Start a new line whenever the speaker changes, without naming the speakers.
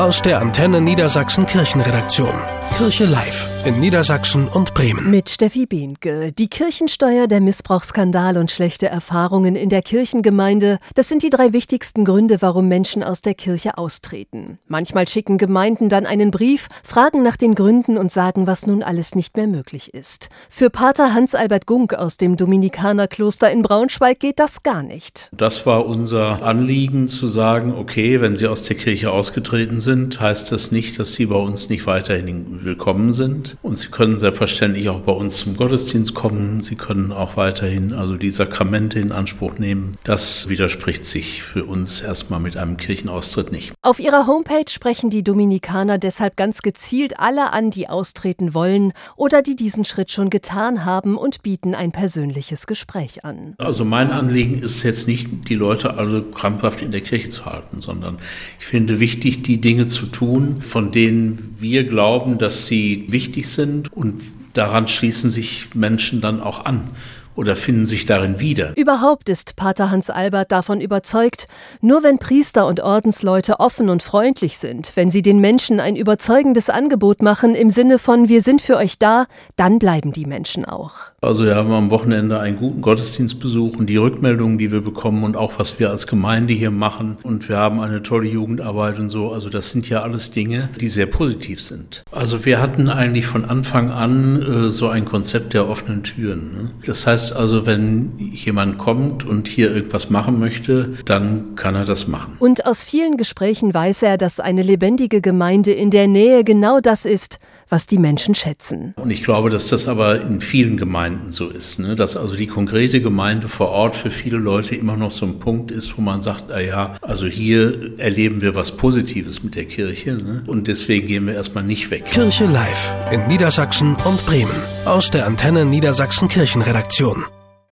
Aus der Antenne Niedersachsen Kirchenredaktion. Kirche Live in Niedersachsen und Bremen.
Mit Steffi Behnke. Die Kirchensteuer, der Missbrauchsskandal und schlechte Erfahrungen in der Kirchengemeinde, das sind die drei wichtigsten Gründe, warum Menschen aus der Kirche austreten. Manchmal schicken Gemeinden dann einen Brief, fragen nach den Gründen und sagen, was nun alles nicht mehr möglich ist. Für Pater Hans-Albert Gunk aus dem Dominikanerkloster in Braunschweig geht das gar nicht.
Das war unser Anliegen zu sagen, okay, wenn Sie aus der Kirche ausgetreten sind, heißt das nicht, dass Sie bei uns nicht weiterhin willkommen sind. Und Sie können selbstverständlich auch bei uns zum Gottesdienst kommen. Sie können auch weiterhin also die Sakramente in Anspruch nehmen. Das widerspricht sich für uns erstmal mit einem Kirchenaustritt nicht.
Auf ihrer Homepage sprechen die Dominikaner deshalb ganz gezielt alle an, die austreten wollen oder die diesen Schritt schon getan haben und bieten ein persönliches Gespräch an.
Also mein Anliegen ist jetzt nicht, die Leute alle krampfhaft in der Kirche zu halten, sondern ich finde wichtig, die Dinge zu tun, von denen wir glauben, dass dass sie wichtig sind und daran schließen sich Menschen dann auch an oder finden sich darin wieder.
Überhaupt ist Pater Hans Albert davon überzeugt, nur wenn Priester und Ordensleute offen und freundlich sind, wenn sie den Menschen ein überzeugendes Angebot machen im Sinne von wir sind für euch da, dann bleiben die Menschen auch.
Also wir haben am Wochenende einen guten Gottesdienstbesuch und die Rückmeldungen, die wir bekommen und auch was wir als Gemeinde hier machen und wir haben eine tolle Jugendarbeit und so, also das sind ja alles Dinge, die sehr positiv sind. Also wir hatten eigentlich von Anfang an äh, so ein Konzept der offenen Türen. Ne? Das heißt, heißt also, wenn jemand kommt und hier irgendwas machen möchte, dann kann er das machen.
Und aus vielen Gesprächen weiß er, dass eine lebendige Gemeinde in der Nähe genau das ist, was die Menschen schätzen.
Und ich glaube, dass das aber in vielen Gemeinden so ist, ne? dass also die konkrete Gemeinde vor Ort für viele Leute immer noch so ein Punkt ist, wo man sagt, na ja, also hier erleben wir was Positives mit der Kirche ne? und deswegen gehen wir erstmal nicht weg.
Kirche live in Niedersachsen und Bremen aus der Antenne Niedersachsen Kirchenredaktion.